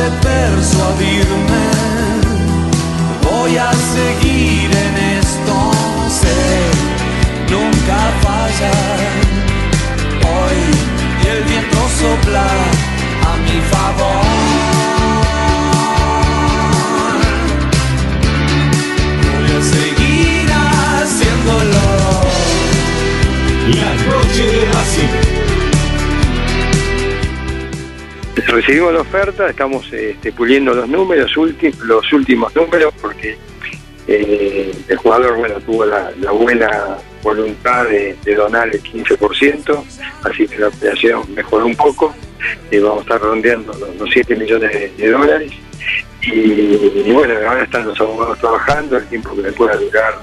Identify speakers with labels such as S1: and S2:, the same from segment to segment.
S1: De persuadirme, voy a seguir en esto, sé, nunca fallar. Hoy el viento sopla a mi favor. Voy a seguir haciéndolo.
S2: La noche de
S3: Recibimos la oferta, estamos este, puliendo los números, los últimos números, porque eh, el jugador bueno tuvo la, la buena voluntad de, donar el 15%, así que la operación mejoró un poco, y vamos a estar rondeando los, los 7 millones de, dólares. Y, y bueno, ahora están los abogados trabajando, el tiempo que le pueda durar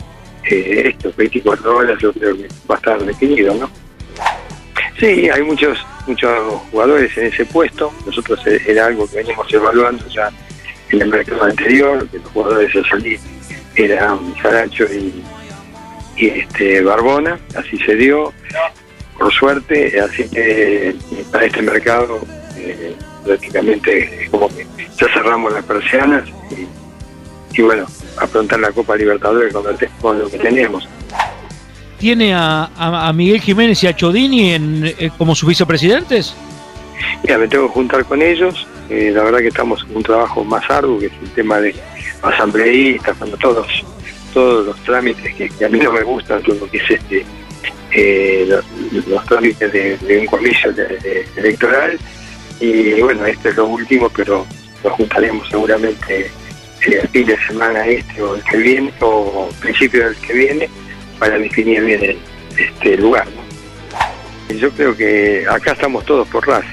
S3: eh, esto, 24 horas, yo creo que va a estar definido, ¿no? Sí, hay muchos muchos jugadores en ese puesto. Nosotros eh, era algo que veníamos evaluando ya en el mercado anterior, que los jugadores a salir eran Saracho y, este Barbona, así se dio, por suerte, así que eh, para este mercado eh, prácticamente como que ya cerramos las persianas y, y bueno, afrontar la Copa Libertadores con lo que tenemos.
S4: ¿Tiene a, a- a Miguel Jiménez y a Chodini en, eh, como sus vicepresidentes?
S3: Mira, me tengo que juntar con ellos. eh, la verdad que estamos en un trabajo más arduo, que es el tema de asambleístas, cuando todos todos los trámites que, a mí no me gustan, todo lo que es este eh, los, trámites de, un comicio electoral. Y bueno, este es lo último, pero nos juntaremos seguramente eh, el fin de semana este o el que viene, o principio del que viene, para definir bien el, este lugar. ¿no? Yo creo que acá estamos todos por Racing.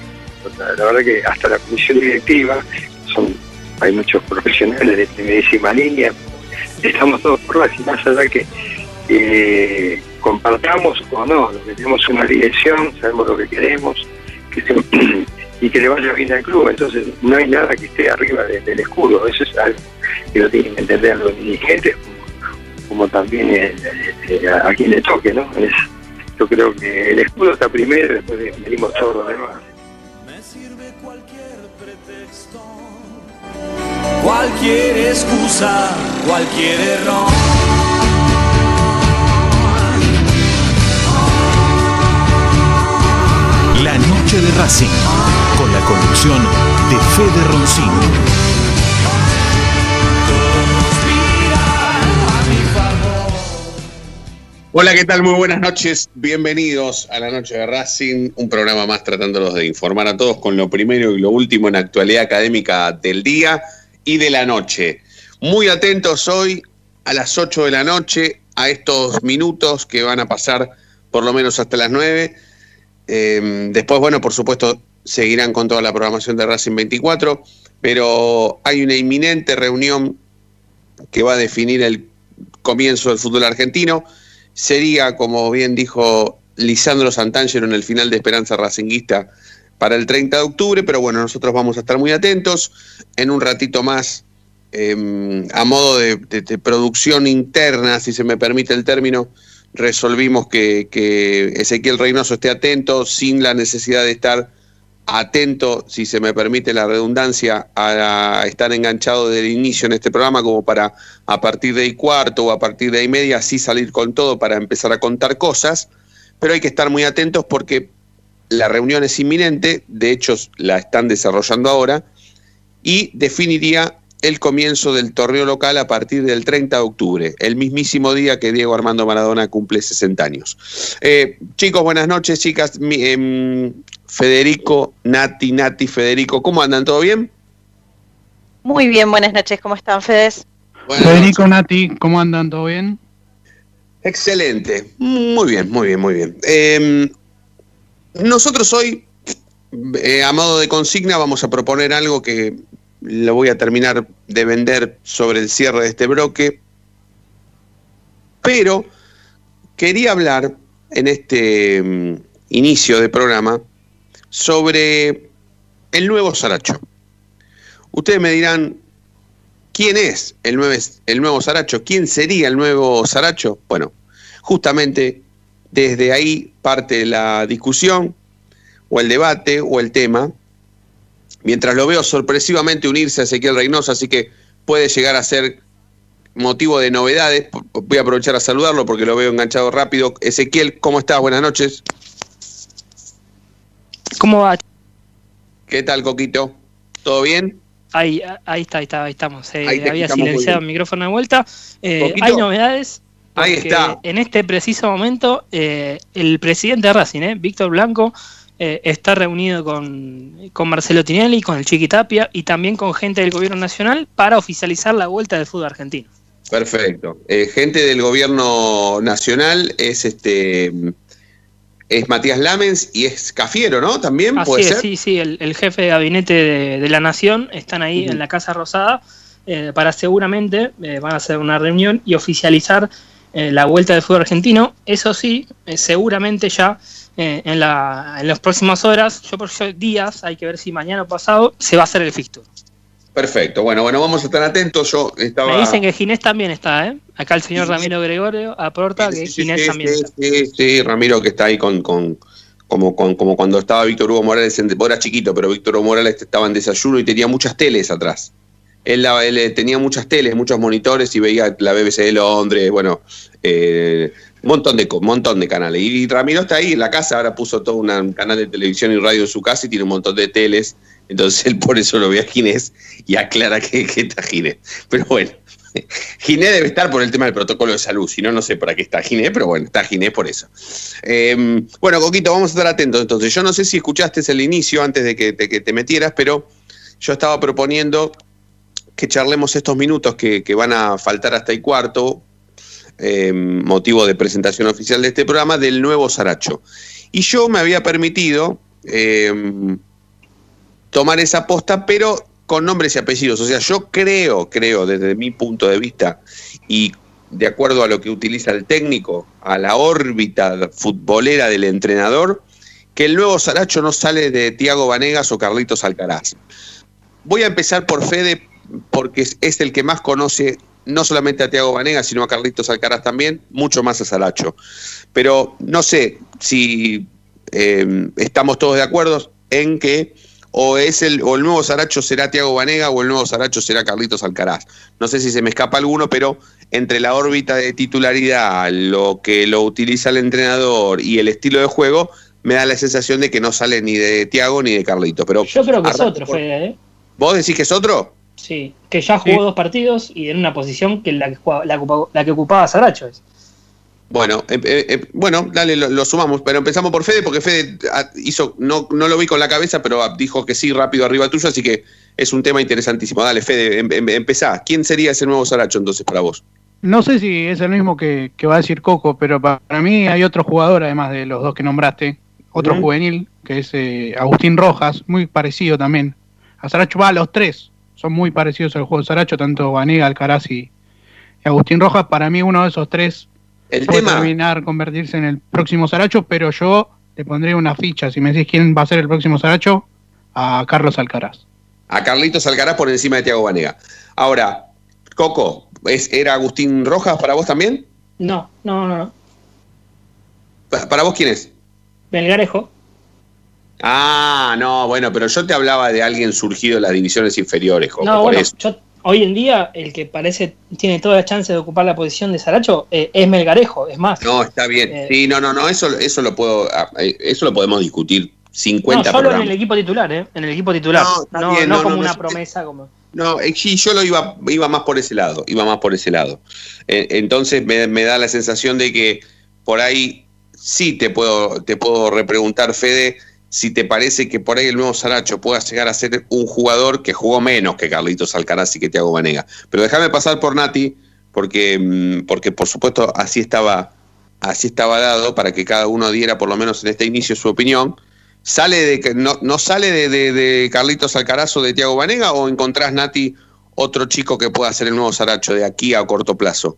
S3: La, verdad que hasta la comisión directiva, son hay muchos profesionales de primerísima línea, estamos todos por Racing, más allá que eh, compartamos o no, tenemos una dirección, sabemos lo que queremos, y que le vaya bien al club, entonces no hay nada que esté arriba de- del escudo, eso es algo que lo tienen que entender los dirigentes, como, también eh, eh, a, a quien le toque, ¿no? Es- yo creo que el escudo está primero y después venimos todos los demás.
S1: Me sirve cualquier pretexto, cualquier excusa, cualquier error.
S2: La noche de Racing. Con la conducción de Fede Roncino.
S5: Hola, ¿qué tal? Muy buenas noches. Bienvenidos a la Noche de Racing, un programa más tratándolos de informar a todos con lo primero y lo último en actualidad académica del día y de la noche. Muy atentos hoy a las 8 de la noche, a estos minutos que van a pasar por lo menos hasta las 9. Eh, después, bueno, por supuesto, seguirán con toda la programación de Racing 24, pero hay una inminente reunión que va a definir el comienzo del fútbol argentino sería, como bien dijo Lisandro Santangelo en el final de Esperanza Racinguista, para el 30 de octubre, pero bueno, nosotros vamos a estar muy atentos. En un ratito más, eh, a modo de producción interna, si se me permite el término, resolvimos que, que Ezequiel Reynoso esté atento, sin la necesidad de estar atento, si se me permite la redundancia, a, estar enganchado desde el inicio en este programa, como para a partir de ahí cuarto o a partir de ahí media, así salir con todo para empezar a contar cosas, pero hay que estar muy atentos porque la reunión es inminente, de hecho la están desarrollando ahora, y definiría el comienzo del torneo local a partir del 30 de octubre, el mismísimo día que Diego Armando Maradona cumple 60 años. Eh, chicos, buenas noches, chicas. Em, Federico, Nati, Nati, Federico, ¿cómo andan? ¿Todo bien?
S6: Muy bien, buenas noches, ¿cómo están, Fedes?
S4: Federico, Nati, ¿cómo andan? ¿Todo bien?
S5: Excelente, muy bien, muy bien, muy bien. Em, nosotros hoy, eh, a modo de consigna, vamos a proponer algo que lo voy a terminar de vender sobre el cierre de este bloque, pero quería hablar en este em, inicio de programa sobre el nuevo Saracho. Ustedes me dirán, ¿quién es el nuevo, el nuevo Saracho? ¿Quién sería el nuevo Saracho? Bueno, justamente desde ahí parte la discusión o el debate o el tema. Mientras lo veo sorpresivamente unirse a Ezequiel Reynoso, así que puede llegar a ser motivo de novedades. Voy a aprovechar a saludarlo porque lo veo enganchado rápido. Ezequiel, ¿cómo estás? Buenas noches.
S7: ¿Cómo va?
S5: ¿Qué tal, Coquito? ¿Todo bien?
S7: Ahí, ahí está, ahí está, ahí estamos. Eh, había silenciado el micrófono de vuelta. Eh, hay novedades.
S5: Ahí está.
S7: En este preciso momento, eh, el presidente de Racing, Víctor Blanco, está reunido con, con, Marcelo Tinelli, con el Chiqui Tapia y también con gente del gobierno nacional para oficializar la vuelta del fútbol argentino.
S5: Perfecto. gente del gobierno nacional es este es Matías Lamens y es Cafiero, ¿no? También
S7: Así
S5: puede
S7: es, Sí, sí, el, jefe de gabinete de, la Nación están ahí en la Casa Rosada eh, para seguramente eh, van a hacer una reunión y oficializar eh, la vuelta del fútbol argentino. Eso sí, seguramente ya en, la, en las próximas horas, yo por días, hay que ver si mañana o pasado se va a hacer el fixture.
S5: Perfecto, bueno, bueno, vamos a estar atentos. Yo estaba...
S7: Me dicen que Ginés también está, ¿eh? Acá el señor Ramiro Gregorio aporta que Ginés también está.
S5: Sí, sí, Ramiro que está ahí con, con como, como cuando estaba Víctor Hugo Morales, en, era chiquito, pero Víctor Hugo Morales estaba en desayuno y tenía muchas teles atrás. Él, él tenía muchas teles, muchos monitores y veía la BBC de Londres, bueno, eh, montón de, montón de canales. Y Ramiro está ahí en la casa, ahora puso todo un canal de televisión y radio en su casa y tiene un montón de teles entonces él por eso lo ve a Ginés y aclara que, está Ginés. Pero bueno, Ginés debe estar por el tema del protocolo de salud, si no, no sé para qué está Ginés, pero bueno, está Ginés por eso. Em, bueno, Coquito, vamos a estar atentos entonces. Yo no sé si escuchaste el inicio antes de que, te metieras, pero yo estaba proponiendo que charlemos estos minutos que, van a faltar hasta el cuarto, em, motivo de presentación oficial de este programa, del nuevo Saracho. Y yo me había permitido... Em, tomar esa posta, pero con nombres y apellidos. O sea, yo creo, creo desde mi punto de vista y de acuerdo a lo que utiliza el técnico, a la órbita futbolera del entrenador, que el nuevo Saracho no sale de Tiago Vanegas o Carlitos Alcaraz. Voy a empezar por Fede, porque es el que más conoce no solamente a Tiago Vanegas, sino a Carlitos Alcaraz también, mucho más a Saracho. Pero no sé si eh, estamos todos de acuerdo en que o es el, o el nuevo Saracho será Tiago Vanega o el nuevo Saracho será Carlitos Alcaraz. No sé si se me escapa alguno, pero entre la órbita de titularidad, lo que lo utiliza el entrenador y el estilo de juego, me da la sensación de que no sale ni de Tiago ni de Carlitos. Pero
S7: Yo creo que es otro, Fede, ¿eh?
S5: ¿Vos decís que es otro?
S7: Sí, que ya jugó dos partidos y en una posición que la que, la, que ocupaba Saracho es.
S5: Bueno, eh, eh, eh, bueno, dale, lo, sumamos, pero empezamos por Fede, porque Fede ah, hizo, no, no lo vi con la cabeza, pero ah, dijo que sí rápido arriba tuyo, así que es un tema interesantísimo. Dale, Fede, em, em, empezá. ¿Quién sería ese nuevo Saracho entonces para vos?
S4: No sé si es el mismo que, va a decir Coco, pero para mí hay otro jugador, además de los dos que nombraste, otro juvenil, que es Agustín Rojas, muy parecido también. A Saracho va a los tres, son muy parecidos al juego de Saracho, tanto Vanega, Alcaraz y Agustín Rojas. Para mí uno de esos tres
S5: el puede tema...
S4: terminar convertirse en el próximo Saracho, pero yo le pondré una ficha. Si me decís quién va a ser el próximo Saracho, a Carlos Alcaraz.
S5: A Carlitos Alcaraz por encima de Tiago Vanega. Ahora, Coco, ¿es, ¿era Agustín Rojas para vos también?
S7: No, no, no.
S5: ¿Para vos quién es?
S7: Belgarejo.
S5: Ah, no, bueno, pero yo te hablaba de alguien surgido en las divisiones inferiores, Coco,
S7: No,
S5: por
S7: bueno,
S5: eso.
S7: yo- hoy en día el que parece tiene toda la chance de ocupar la posición de Saracho eh, es Melgarejo, es más.
S5: No, está bien.
S7: Eh,
S5: sí, no, no, no, eso, eso lo puedo, ah, eh, eso lo podemos discutir
S7: no,
S5: 50
S7: solo en el equipo titular, ¿eh? En el equipo titular.
S5: No,
S7: No,
S5: está
S7: no,
S5: bien, no,
S7: como
S5: no,
S7: una
S5: no,
S7: promesa como.
S5: No, sí, yo lo iba, iba más por ese lado, iba más por ese lado. Eh, entonces me, me da la sensación de que por ahí sí te puedo, te puedo repreguntar, Fede, si te parece que por ahí el nuevo Saracho pueda llegar a ser un jugador que jugó menos que Carlitos Alcaraz y que Thiago Banega. Pero déjame pasar por Nati, porque, mm, porque por supuesto así estaba, así estaba dado para que cada uno diera por lo menos en este inicio su opinión. ¿Sale de no, no sale de, de- de Carlitos Alcaraz o de Tiago Banega o encontrás, Nati, otro chico que pueda ser el nuevo Saracho de aquí a corto plazo?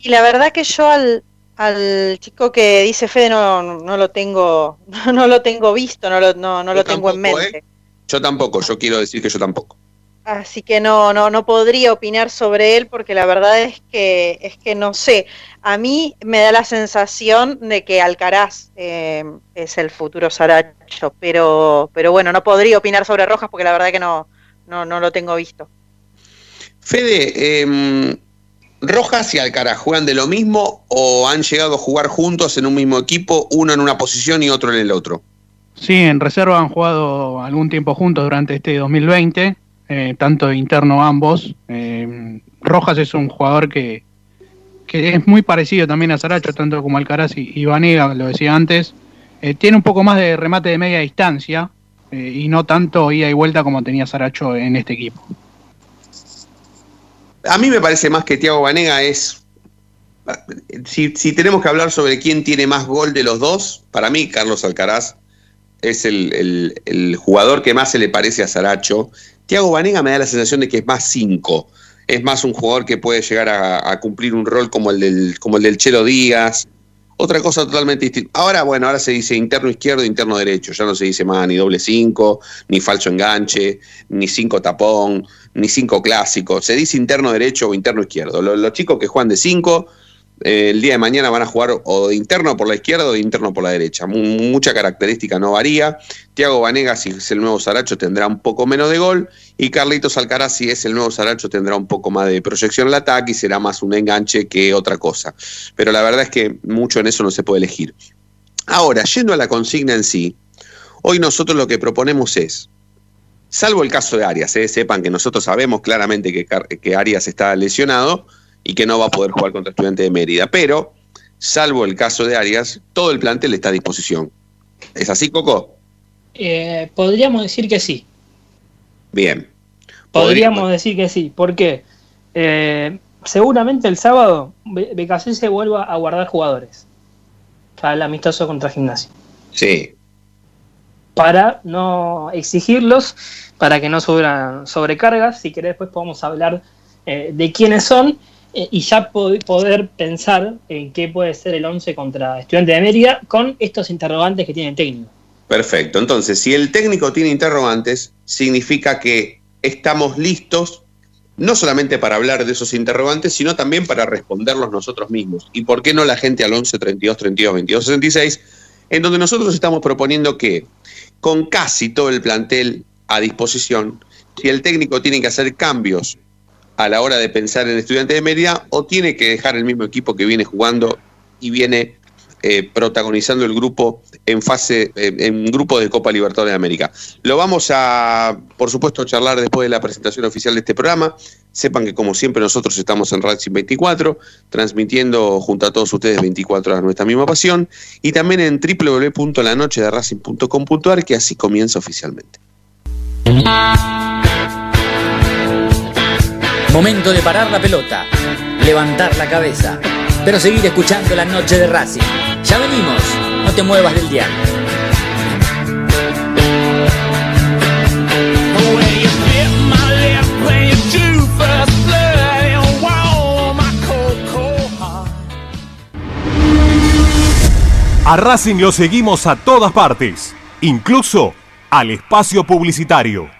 S6: Y la verdad que yo al, al chico que dice Fede no, no lo tengo, no lo tengo visto, no lo, no, no lo tengo en
S5: tampoco,
S6: mente.
S5: ¿eh? Yo tampoco, yo quiero decir que yo tampoco.
S6: Así que no, no, no podría opinar sobre él porque la verdad es que, es que no sé. A mí me da la sensación de que Alcaraz eh, es el futuro Saracho, pero, pero bueno, no podría opinar sobre Rojas porque la verdad que no, no, no lo tengo visto.
S5: Fede, em, ¿Rojas y Alcaraz juegan de lo mismo o han llegado a jugar juntos en un mismo equipo, uno en una posición y otro en el otro?
S4: Sí, en reserva han jugado algún tiempo juntos durante este 2020, eh, tanto interno ambos. Eh, Rojas es un jugador que, que es muy parecido también a Saracho, tanto como Alcaraz y, y Vanega, lo decía antes. Eh, tiene un poco más de remate de media distancia eh, y no tanto ida y vuelta como tenía Saracho en este equipo.
S5: A mí me parece más que Tiago Banega es. Si, si tenemos que hablar sobre quién tiene más gol de los dos, para mí Carlos Alcaraz es el, el- jugador que más se le parece a Saracho. Tiago Banega me da la sensación de que es más 5. Es más un jugador que puede llegar a, cumplir un rol como el del, como el del Chelo Díaz. Otra cosa totalmente distinta. Ahora, bueno, ahora se dice interno izquierdo, interno derecho. Ya no se dice más ni doble 5, ni falso enganche, ni 5 tapón, ni 5 clásico. Se dice interno derecho o interno izquierdo. Los, chicos que juegan de 5, el día de mañana van a jugar o de interno por la izquierda o de interno por la derecha. Mu- mucha característica no varía. Tiago Vanegas, si es el nuevo Saracho, tendrá un poco menos de gol. Y Carlitos Alcaraz, si es el nuevo Saracho, tendrá un poco más de proyección al ataque y será más un enganche que otra cosa. Pero la verdad es que mucho en eso no se puede elegir. Ahora, yendo a la consigna en sí, hoy nosotros lo que proponemos es, salvo el caso de Arias, ¿eh? sepan que nosotros sabemos claramente que, Arias está lesionado y que no va a poder jugar contra Estudiante de Mérida, pero salvo el caso de Arias, todo el plantel está a disposición. ¿Es así, Coco?
S7: Eh, podríamos decir que sí.
S5: Bien.
S7: Podríamos decir que sí. ¿Por qué? Eh, seguramente el sábado BKC se vuelva a guardar jugadores. Para el amistoso contra Gimnasia.
S5: Sí.
S7: Para no exigirlos, para que no subran sobrecargas. Si querés, después podemos hablar eh, de quiénes son eh, y ya po- poder pensar en qué puede ser el 11 contra Estudiante de Mérida con estos interrogantes que tiene el técnico.
S5: Perfecto. Entonces, si el técnico tiene interrogantes, significa que estamos listos no solamente para hablar de esos interrogantes, sino también para responderlos nosotros mismos. ¿Y por qué no la gente al 11 32 32 22 66? En donde nosotros estamos proponiendo que, con casi todo el plantel a disposición, si el técnico tiene que hacer cambios a la hora de pensar en estudiante de Mérida o tiene que dejar el mismo equipo que viene jugando y viene eh, protagonizando el grupo en fase, eh, en grupo de Copa Libertadores de América. Lo vamos a, por supuesto, charlar después de la presentación oficial de este programa. Sepan que, como siempre, nosotros estamos en Racing 24, transmitiendo junto a todos ustedes 24 horas nuestra misma pasión, y también en www.lanochederacing.com.ar, que así comienza oficialmente.
S8: Momento de parar la pelota, levantar la cabeza, pero seguir escuchando la noche de Racing. Ya venimos, no te muevas del dial.
S9: A Racing lo seguimos a todas partes, incluso al espacio publicitario.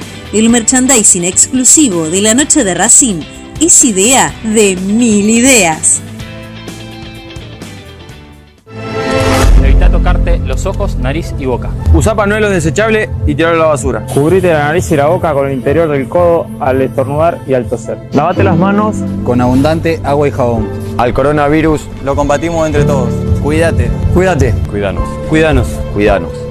S10: El merchandising exclusivo de la noche de Racing es idea de mil ideas.
S11: Evita tocarte los ojos, nariz y boca.
S12: Usa panuelos desechables y tirarlo a la basura.
S13: Cubrite la nariz y la boca con el interior del codo al estornudar y al toser. Lavate las manos
S14: con abundante agua y jabón.
S12: Al coronavirus
S14: lo combatimos entre todos. Cuídate.
S12: Cuídate.
S11: Cuídanos.
S12: Cuídanos.
S11: Cuídanos.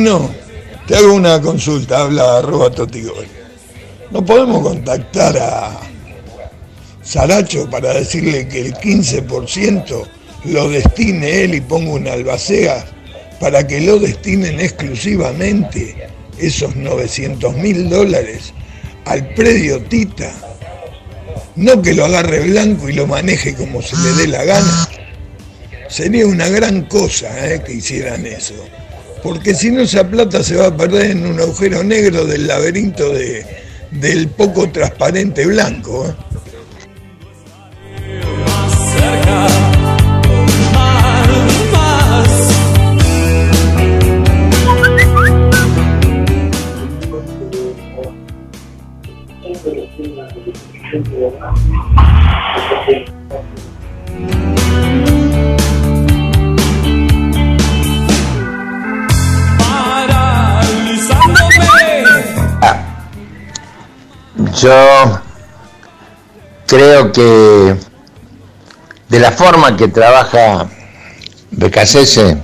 S15: No, te hago una consulta, habla arroba Totigol. ¿No podemos contactar a Saracho para decirle que el 15% lo destine él y ponga una albacea para que lo destinen exclusivamente esos 900 mil dólares al predio Tita? No que lo agarre blanco y lo maneje como se le dé la gana. Sería una gran cosa eh, que hicieran eso porque si no esa plata se va a perder en un agujero negro del laberinto de, del poco transparente blanco. ¿eh?
S16: Yo creo que de la forma que trabaja Becasese,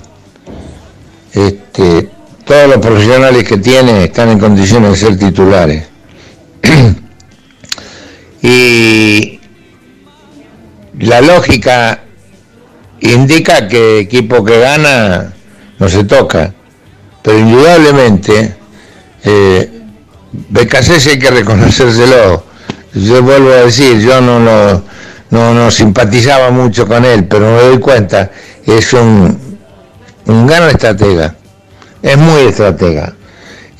S16: este, todos los profesionales que tiene están en condiciones de ser titulares. y la lógica indica que equipo que gana no se toca. Pero indudablemente, eh, Becasese hay que reconocérselo. Yo vuelvo a decir, yo no, no, no, no simpatizaba mucho con él, pero me doy cuenta, es un, un gran estratega, es muy estratega.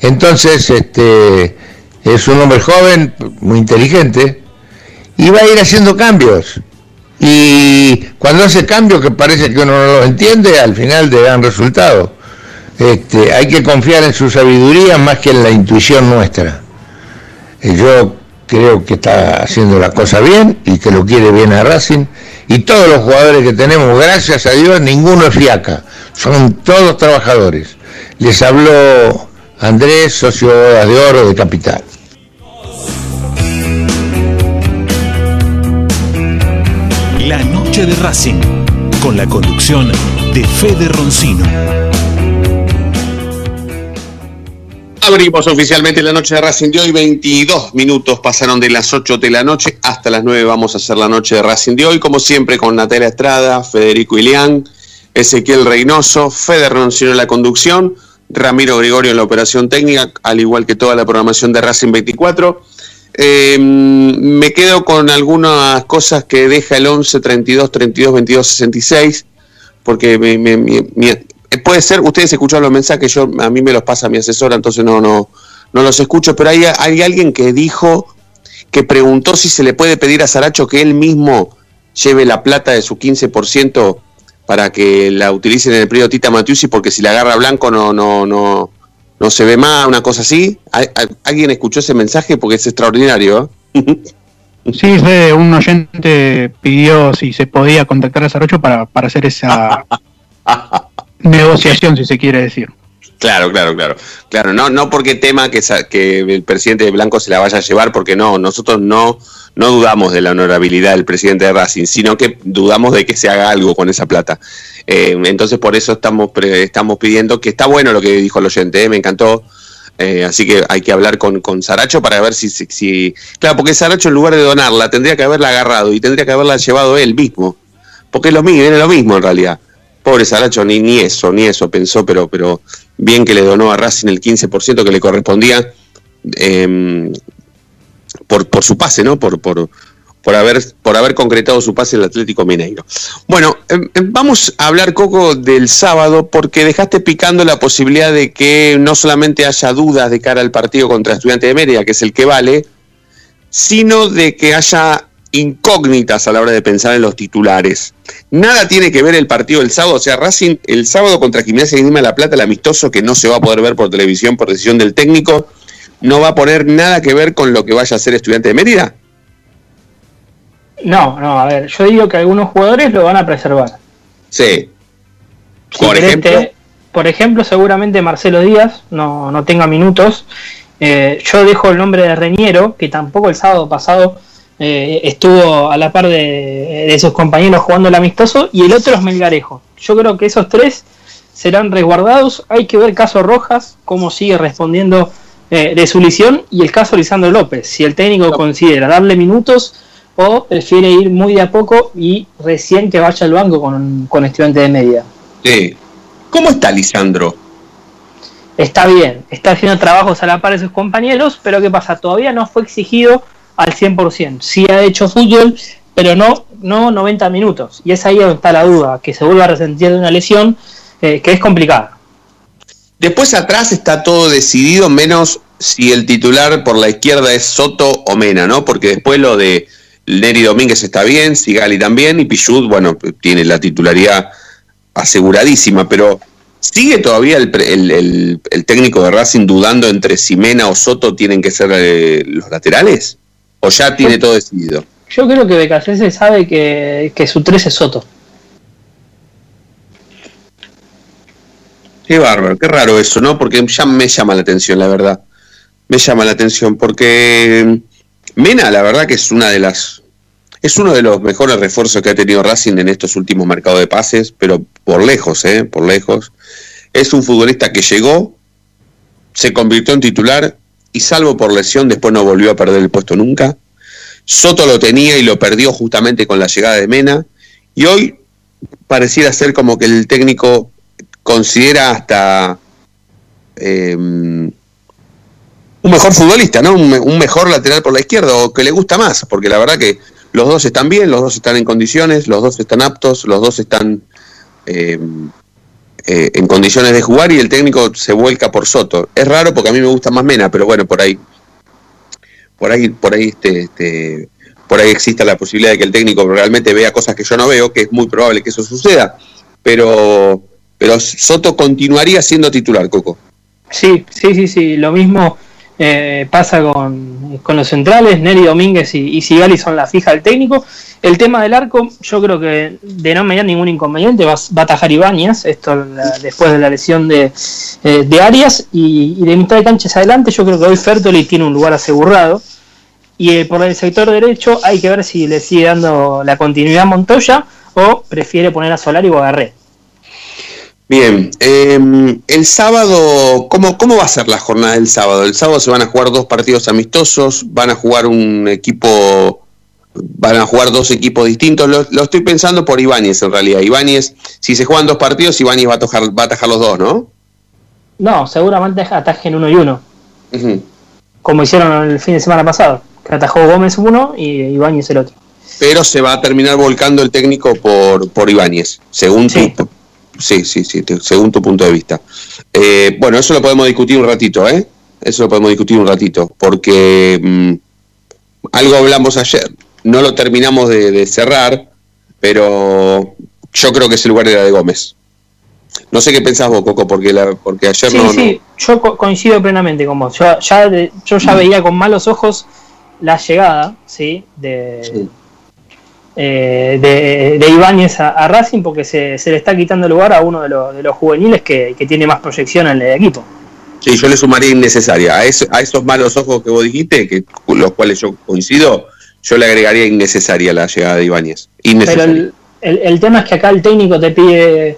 S16: Entonces, este, es un hombre joven, muy inteligente, y va a ir haciendo cambios. Y cuando hace cambios que parece que uno no los entiende, al final le dan resultado. Este, hay que confiar en su sabiduría más que en la intuición nuestra. Eh, Yo creo que está haciendo la cosa bien y que lo quiere bien a Racing. Y todos los jugadores que tenemos, gracias a Dios, ninguno es fiaca. Son todos trabajadores. Les habló Andrés, socio de Oro de Capital.
S2: La noche de Racing, con la conducción de Fede Roncino.
S5: Abrimos oficialmente la noche de Racing de hoy, 22 minutos pasaron de las 8 de la noche hasta las 9 vamos a hacer la noche de Racing de hoy, como siempre con Natalia Estrada, Federico Ilián, Ezequiel Reynoso, Fede Roncino en la conducción, Ramiro Gregorio en la operación técnica, al igual que toda la programación de Racing 24. Eh, me quedo con algunas cosas que deja el 11, 32, 32, 22, 66, porque me- me- me- puede ser, ustedes escuchan los mensajes, yo a mí me los pasa mi asesora, entonces no, no, no los escucho, pero hay, hay alguien que dijo, que preguntó si se le puede pedir a Saracho que él mismo lleve la plata de su 15% para que la utilicen en el periodo Tita Matiusi, porque si la agarra blanco no, no, no, no se ve más, una cosa así. ¿Al- al- ¿Alguien escuchó ese mensaje? Porque es extraordinario. ¿eh?
S4: Sí, Fede, un oyente pidió si se podía contactar a Sarocho para, para hacer esa negociación, si se quiere decir.
S5: Claro, claro, claro. Claro, no, no porque tema que, que el presidente de Blanco se la vaya a llevar, porque no, nosotros no, no dudamos de la honorabilidad del presidente de Racing, sino que dudamos de que se haga algo con esa plata. Eh, entonces por eso estamos, estamos pidiendo, que está bueno lo que dijo el oyente, eh, me encantó. Eh, así que hay que hablar con, con Saracho para ver si, si, si- Claro, porque Saracho en lugar de donarla tendría que haberla agarrado y tendría que haberla llevado él mismo. Porque es lo mismo, viene lo mismo en realidad. Pobre Saracho, ni, ni eso, ni eso pensó, pero, pero bien que le donó a Racing el 15% que le correspondía eh, por, por su pase, ¿no? Por, por, por, haber, por haber concretado su pase en el Atlético Mineiro. Bueno, eh, eh, vamos a hablar, Coco, del sábado, porque dejaste picando la posibilidad de que no solamente haya dudas de cara al partido contra Estudiante de Mérida, que es el que vale, sino de que haya incógnitas a la hora de pensar en los titulares. Nada tiene que ver el partido del sábado, o sea, Racing el sábado contra Gimnasia y de la Plata, el amistoso que no se va a poder ver por televisión por decisión del técnico, no va a poner nada que ver con lo que vaya a ser estudiante de Mérida.
S7: No, no, a ver, yo digo que algunos jugadores lo van a preservar.
S5: Sí.
S7: Si
S5: Por ejemplo.
S7: por ejemplo, seguramente Marcelo Díaz no, no tenga minutos. Eh, yo dejo el nombre de Reñero, que tampoco el sábado pasado eh, estuvo a la par de, de sus compañeros jugando el amistoso, y el otro es Melgarejo. Yo creo que esos tres serán resguardados. Hay que ver caso Rojas, cómo sigue respondiendo eh, de su lesión, y el caso Lisandro López, si el técnico considera darle minutos o prefiere ir muy de a poco y recién que vaya al banco con, con estudiante de media.
S5: Sí. ¿Cómo está Lisandro?
S7: está bien, está haciendo trabajos a la par de sus compañeros, pero ¿qué pasa? Todavía no fue exigido al 100%. Sí ha hecho fútbol, pero no, no 90 minutos. Y es ahí donde está la duda, que se vuelva a resentir de una lesión eh, que es complicada.
S5: Después atrás está todo decidido, menos si el titular por la izquierda es Soto o Mena, ¿no? Porque después lo de Neri Domínguez está bien, Sigali también, y Pichud, bueno, tiene la titularidad aseguradísima, pero ¿sigue todavía el, el- el técnico de Racing dudando entre si Mena o Soto tienen que ser eh, los laterales? ¿O ya tiene todo decidido?
S7: Yo creo que Becasese sabe que, que su 3 es Soto.
S5: Qué bárbaro, qué raro eso, ¿no? Porque ya me llama la atención, la verdad. Me llama la atención porque Mena, la verdad que es una de las es uno de los mejores refuerzos que ha tenido Racing en estos últimos mercados de pases, pero por lejos, ¿eh? Por lejos. Es un futbolista que llegó, se convirtió en titular y salvo por lesión después no volvió a perder el puesto nunca. Soto lo tenía y lo perdió justamente con la llegada de Mena y hoy pareciera ser como que el técnico considera hasta eh, un mejor futbolista, ¿no? Un, mejor lateral por la izquierda, o que le gusta más, porque la verdad que los dos están bien, los dos están en condiciones, los dos están aptos, los dos están eh, eh, en condiciones de jugar y el técnico se vuelca por Soto. Es raro porque a mí me gusta más Mena, pero bueno, por ahí, por ahí, por ahí, este, este, por ahí exista la posibilidad de que el técnico realmente vea cosas que yo no veo, que es muy probable que eso suceda. Pero, pero Soto continuaría siendo titular, Coco.
S7: Sí, sí, sí, sí. Lo mismo eh, pasa con, con los centrales. Neri Domínguez y, y Sigali son la fija del técnico. El tema del arco, yo creo que de no mediar ningún inconveniente va, a atajar Ibáñez, esto después de la lesión de, eh, de Arias, y, de mitad de cancha hacia adelante, yo creo que hoy Fertoli tiene un lugar asegurado. Y eh, por el sector derecho hay que ver si le sigue dando la continuidad Montoya o prefiere poner a Solari o a.
S5: Bien, eh, el sábado, ¿cómo, ¿cómo va a ser la jornada del sábado? El sábado se van a jugar dos partidos amistosos, van a jugar un equipo, van a jugar dos equipos distintos. Lo, lo estoy pensando por Ibáñez en realidad. Ibáñez, si se juegan dos partidos, Ibáñez va a, tocar, va a atajar los dos, ¿no?
S7: No, seguramente atajen uno y uno, como hicieron el fin de semana pasado, que atajó Gómez uno y Ibáñez el otro.
S5: Pero se va a terminar volcando el técnico por, por Ibáñez, según tu, sí, sí, sí, según tu punto de vista. Eh, bueno, eso lo podemos discutir un ratito, ¿eh? Eso lo podemos discutir un ratito, porque mm, algo hablamos ayer, no lo terminamos de, de cerrar, pero yo creo que ese lugar era de Gómez. No sé qué pensás vos, Coco, porque, la, porque ayer
S7: Sí,
S5: no,
S7: sí, yo co- coincido plenamente con vos. Yo ya, de- yo ya veía con malos ojos la llegada, ¿sí? De, eh, de, de Ibáñez a, a Racing porque se, se le está quitando lugar a uno de, los- de los juveniles que, que tiene más proyección en el equipo.
S5: Sí, yo le sumaría innecesaria. A, eso- a esos malos ojos que vos dijiste, que los cuales yo coincido, yo le agregaría innecesaria la llegada de Ibáñez.
S7: Pero el, el- el tema es que acá el técnico te pide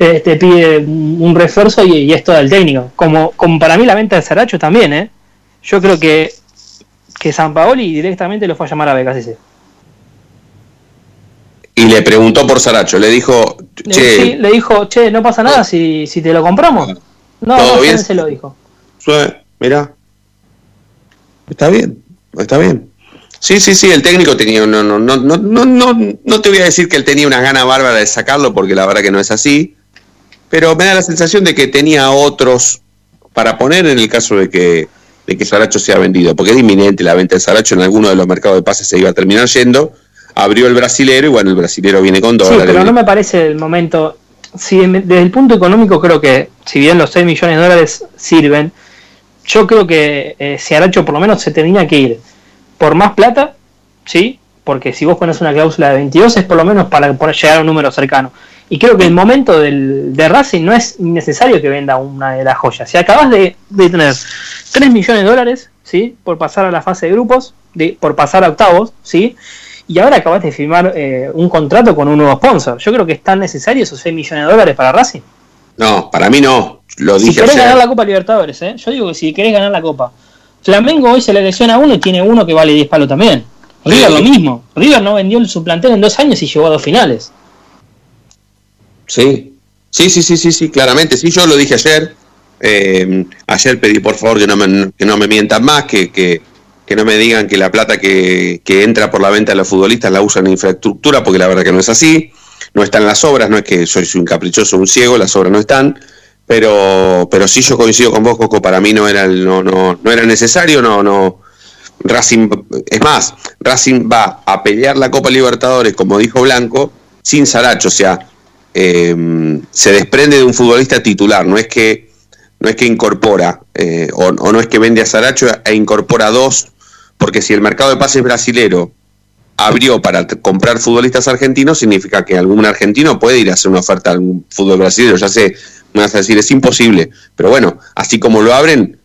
S7: eh, te pide un refuerzo y, y esto del técnico. Como, como para mí la venta de Saracho también, ¿eh? Yo creo que, que San Paoli directamente lo fue a llamar a Becasese.
S5: Y le preguntó por Saracho, le dijo,
S7: Le,
S5: che,
S7: sí, le dijo, che, no pasa nada si, si te lo compramos. No,
S5: ¿Todo
S7: no,
S5: bien?
S7: ¿quién se lo dijo?
S5: sue- mirá, está bien, está bien. Sí, sí, sí, el técnico tenía, no, no, no, no, no, no, no te voy a decir que él tenía una gana bárbara de sacarlo, porque la verdad que no es así, pero me da la sensación de que tenía otros para poner en el caso de que, de que Saracho sea vendido, porque es inminente la venta de Saracho, en alguno de los mercados de pases se iba a terminar yendo, abrió el brasilero y bueno, el brasilero viene con
S7: Sí,
S5: dólares.
S7: pero no me parece el momento. Si desde el punto económico creo que, si bien los 6 millones de dólares sirven, yo creo que eh, si Aracho por lo menos se tenía que ir por más plata, ¿sí? Porque si vos pones una cláusula de 22 es por lo menos para poder llegar a un número cercano. Y creo que el momento del, de Racing no es necesario que venda una de las joyas. Si acabas de, de tener 3 millones de dólares, ¿sí? Por pasar a la fase de grupos, de, por pasar a octavos, ¿sí? Y ahora acabas de firmar eh, un contrato con un nuevo sponsor. Yo creo que es tan necesario esos 6 millones de dólares para Racing.
S5: No, para mí no, lo
S7: Si
S5: dije
S7: querés
S5: ayer.
S7: ganar la Copa Libertadores, ¿eh? yo digo que si querés ganar la Copa. Flamengo hoy se le lesiona uno y tiene uno que vale 10 palos también. River
S5: Sí.
S7: lo mismo. River no vendió su plantel en dos años y llegó a dos finales.
S5: Sí, sí, sí, sí, sí, sí, claramente. Sí, yo lo dije ayer. Eh, ayer pedí por favor que no me, que no me mientan más, que, que, que no me digan que la plata que, que entra por la venta de los futbolistas la usan en infraestructura, porque la verdad que no es así. No están las obras, no es que soy un caprichoso, un ciego, las obras no están. Pero, pero sí yo coincido con vos, Coco, para mí no era, no, no, no era necesario, no, no. Racing, es más, Racing va a pelear la Copa Libertadores, como dijo Blanco, sin Saracho, o sea, eh, se desprende de un futbolista titular, no es que no es que incorpora eh, o, o no es que vende a Saracho e incorpora dos, porque si el mercado de pases brasilero abrió para comprar futbolistas argentinos, significa que algún argentino puede ir a hacer una oferta a algún fútbol brasileño, ya sé, me vas a decir, es imposible, pero bueno, así como lo abren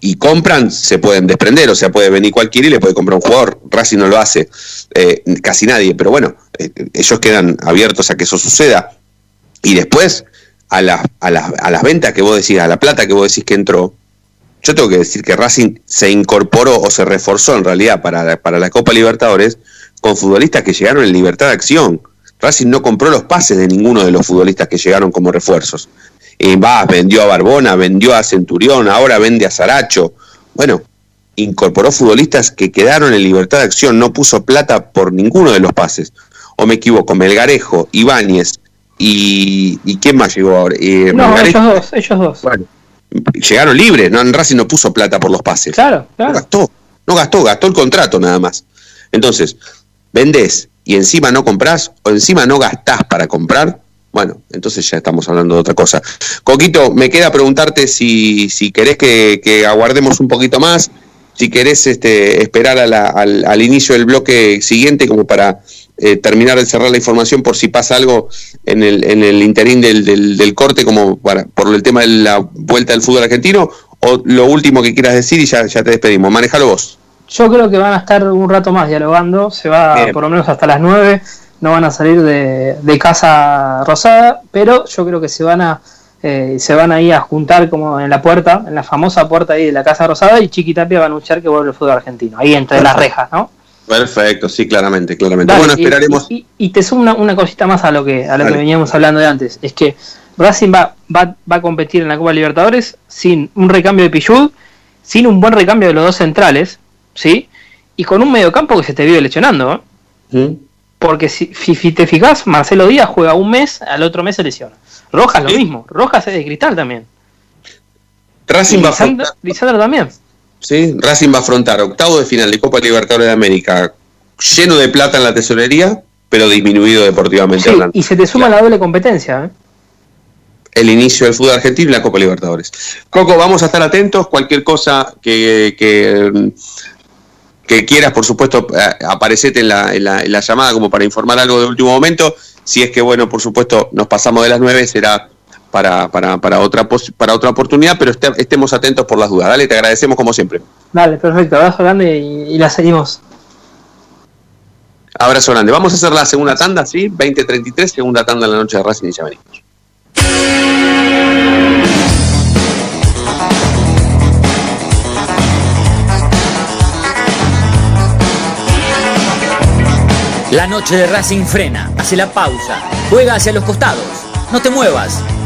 S5: y compran, se pueden desprender, o sea, puede venir cualquiera y le puede comprar un jugador, Racing no lo hace, eh, casi nadie, pero bueno, eh, ellos quedan abiertos a que eso suceda. Y después, a las, a, las, a las ventas que vos decís, a la plata que vos decís que entró, yo tengo que decir que Racing se incorporó o se reforzó en realidad para, la- para la Copa Libertadores con futbolistas que llegaron en libertad de acción. Racing no compró los pases de ninguno de los futbolistas que llegaron como refuerzos. Eh, va, vendió a Barbona, vendió a Centurión, ahora vende a Saracho. Bueno, incorporó futbolistas que quedaron en libertad de acción, no puso plata por ninguno de los pases. O me equivoco, Melgarejo, Ibáñez y, ¿y quién más llegó ahora? Eh,
S7: No,
S5: Melgarejo-
S7: ellos dos, ellos dos.
S5: Bueno, llegaron libres, no, en Racing no puso plata por los pases.
S7: Claro, claro.
S5: No gastó, no gastó, gastó el contrato nada más. Entonces, vendés y encima no comprás o encima no gastás para comprar, bueno, entonces ya estamos hablando de otra cosa. Coquito, me queda preguntarte si, si querés que, que aguardemos un poquito más, si querés este, esperar a la- al, al inicio del bloque siguiente como para eh, terminar de cerrar la información por si pasa algo en el, en el interín del, del- del corte como para, por el tema de la vuelta del fútbol argentino, o lo último que quieras decir y ya, ya te despedimos. Manejalo vos.
S7: Yo creo que van a estar un rato más dialogando, se va
S5: Bien.
S7: por lo menos hasta las 9, no van a salir de, de Casa Rosada, pero yo creo que se van a eh, se van ahí a juntar como en la puerta, en la famosa puerta ahí de la Casa Rosada y Chiquitapia va a anunciar que vuelve el fútbol argentino, ahí entre las rejas, ¿no?
S5: Perfecto, sí, claramente, claramente.
S7: Dale,
S5: bueno,
S7: y-
S5: esperaremos.
S7: Y, y te sumo una, una cosita más a lo que a lo que veníamos hablando de antes. Es que Racing va, va, va a competir en la Copa Libertadores sin un recambio de Pichud, sin un buen recambio de los dos centrales, ¿sí? Y con un mediocampo que se te vive lesionando, ¿eh? Porque si, si, te fijas, Marcelo Díaz juega un mes, al otro mes se lesiona. Rojas lo mismo, Rojas es de cristal también.
S5: Racing
S7: Y
S5: va a
S7: Lisandro, Lisandro también.
S5: Sí, Racing va a afrontar octavo de final de Copa Libertadores de América, lleno de plata en la tesorería, pero disminuido deportivamente
S7: Sí, y se te suma la doble competencia, ¿eh?
S5: El inicio del fútbol argentino y la Copa Libertadores. Coco, vamos a estar atentos. Cualquier cosa que, que, que quieras, por supuesto, eh, aparecete en la, en, la, en la llamada como para informar algo de último momento. Si es que, bueno, por supuesto, nos pasamos de las nueve, será para, para, para, otra, pos- para otra oportunidad, pero este- estemos atentos por las dudas. Dale, te agradecemos como siempre.
S7: Dale, perfecto, abrazo grande y, y la seguimos.
S5: Abrazo grande. Vamos a hacer la segunda tanda, ¿sí? 20.33, segunda tanda en la noche de Racing y ya venimos.
S8: La noche de Racing frena, hace la pausa, juega hacia los costados. No te muevas,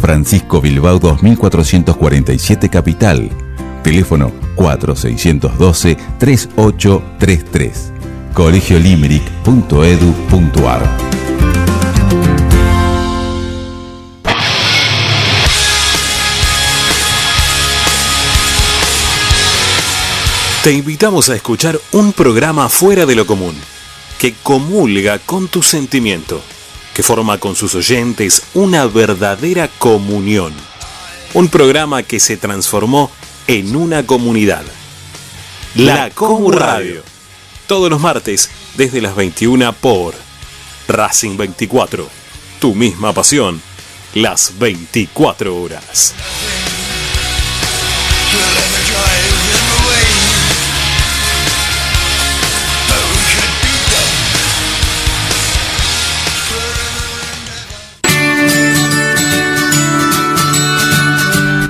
S17: Francisco Bilbao 2447 Capital. Teléfono 4612-3833. colegiolimerick.edu.ar
S18: Te invitamos a escuchar un programa fuera de lo común, que comulga con tu sentimiento, que forma con sus oyentes una verdadera comunión. Un programa que se transformó en una comunidad. La Comu Radio. Todos los martes desde las 21 por Racing 24. Tu misma pasión. Las 24 horas.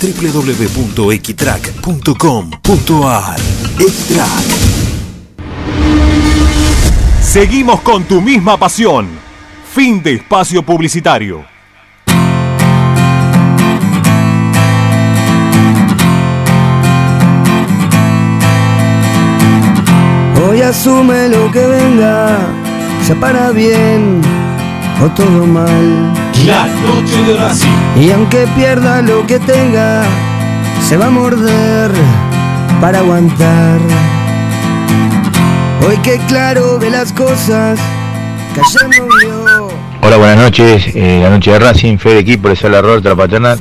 S18: www.equitrack.com.ar Equitrack
S2: Seguimos con tu misma pasión. Fin de espacio publicitario.
S19: Hoy asume lo que venga, sea para bien o todo mal.
S2: La noche de Racing.
S19: Y aunque pierda lo que tenga, se va a morder para aguantar. Hoy que claro ve las cosas, callando vio.
S16: Hola, buenas noches. Eh, la noche de Racing, fe de equipo, les habla Roberto La Paternal.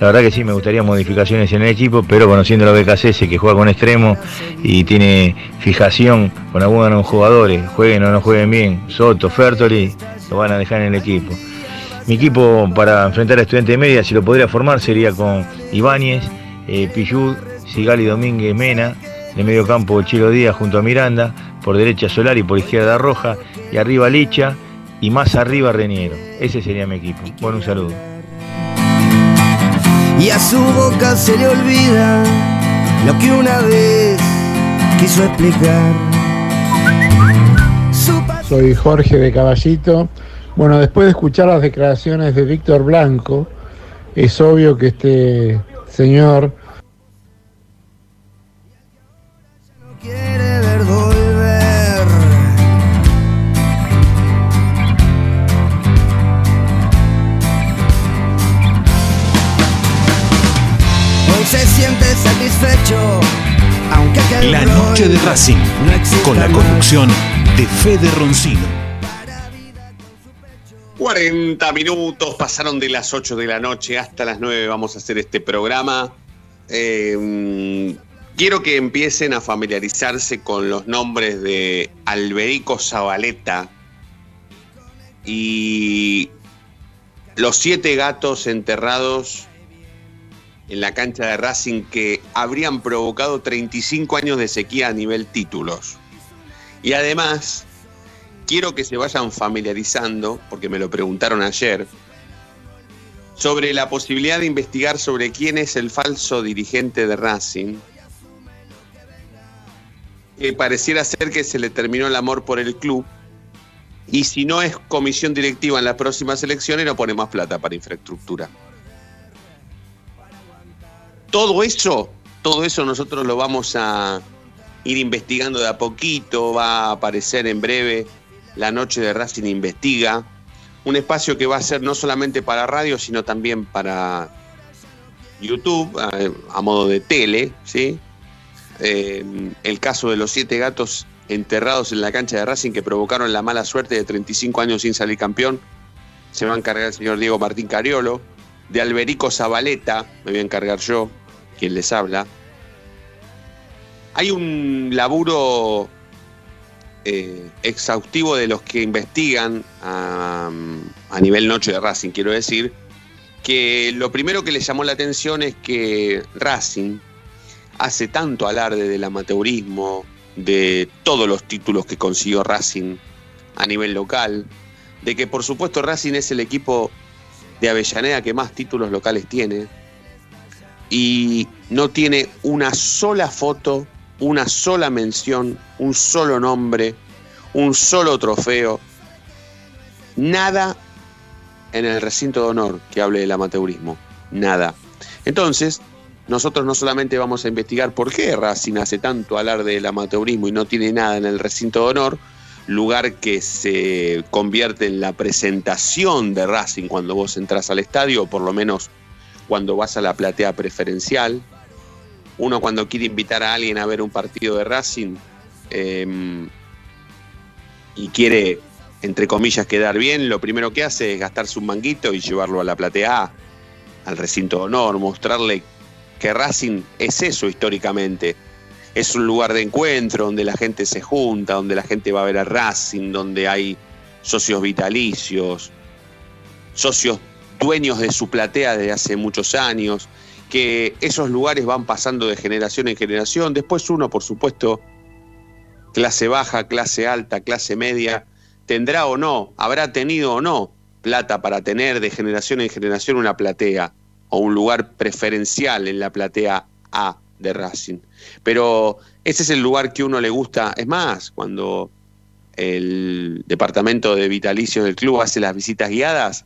S16: La verdad que sí, me gustaría modificaciones en el equipo, pero conociendo a los BKCS que juega con extremo y tiene fijación con algunos jugadores, jueguen o no jueguen bien, Soto, Fertoli, lo van a dejar en el equipo. Mi equipo para enfrentar a Estudiante de Media, si lo podría formar, sería con Ibáñez, eh, Pillud, Sigali Domínguez Mena, de medio campo Chilo Díaz junto a Miranda, por derecha Solar y por izquierda Roja, y arriba Licha, y más arriba Reniero. Ese sería mi equipo. Bueno, un saludo.
S19: Y a su boca se le olvida lo que una vez quiso explicar.
S20: Soy Jorge de Caballito. Bueno, después de escuchar las declaraciones de Víctor Blanco, es obvio que este señor
S19: quiere ver volver. Hoy se siente satisfecho, aunque aquel
S2: La noche de Racing. Con la conducción de Fede Roncino.
S5: 40 minutos pasaron de las 8 de la noche hasta las 9. Vamos a hacer este programa. Eh, mm, quiero que empiecen a familiarizarse con los nombres de Alberico Zabaleta y los siete gatos enterrados en la cancha de Racing que habrían provocado 35 años de sequía a nivel títulos. Y además, quiero que se vayan familiarizando, porque me lo preguntaron ayer, sobre la posibilidad de investigar sobre quién es el falso dirigente de Racing, que pareciera ser que se le terminó el amor por el club, y si no es comisión directiva en las próximas elecciones, no pone más plata para infraestructura. Todo eso, todo eso nosotros lo vamos a ir investigando de a poquito, va a aparecer en breve la noche de Racing Investiga, un espacio que va a ser no solamente para radio, sino también para YouTube, a, modo de tele, ¿sí? El caso de los siete gatos enterrados en la cancha de Racing que provocaron la mala suerte de 35 años sin salir campeón, se va a encargar el señor Diego Martín Cariolo, de Alberico Zabaleta, me voy a encargar yo, quien les habla. Hay un laburo eh, exhaustivo de los que investigan a, nivel noche de Racing, quiero decir, que lo primero que les llamó la atención es que Racing hace tanto alarde del amateurismo, de todos los títulos que consiguió Racing a nivel local, de que por supuesto Racing es el equipo de Avellaneda que más títulos locales tiene y no tiene una sola foto, una sola mención, un solo nombre, un solo trofeo, nada en el recinto de honor que hable del amateurismo, nada. Entonces, nosotros no solamente vamos a investigar por qué Racing hace tanto alarde del amateurismo y no tiene nada en el recinto de honor, lugar que se convierte en la presentación de Racing cuando vos entras al estadio, o por lo menos cuando vas a la platea preferencial. Uno cuando quiere invitar a alguien a ver un partido de Racing eh, y quiere, entre comillas, quedar bien, lo primero que hace es gastarse un manguito y llevarlo a la platea al recinto de honor, mostrarle que Racing es eso históricamente. Es un lugar de encuentro donde la gente se junta, donde la gente va a ver a Racing, donde hay socios vitalicios, socios dueños de su platea desde hace muchos años, que esos lugares van pasando de generación en generación. Después uno, por supuesto, clase baja, clase alta, clase media, tendrá o no, habrá tenido o no plata para tener de generación en generación una platea o un lugar preferencial en la platea A de Racing. Pero ese es el lugar que uno le gusta. Es más, cuando el departamento de vitalicios del club hace las visitas guiadas,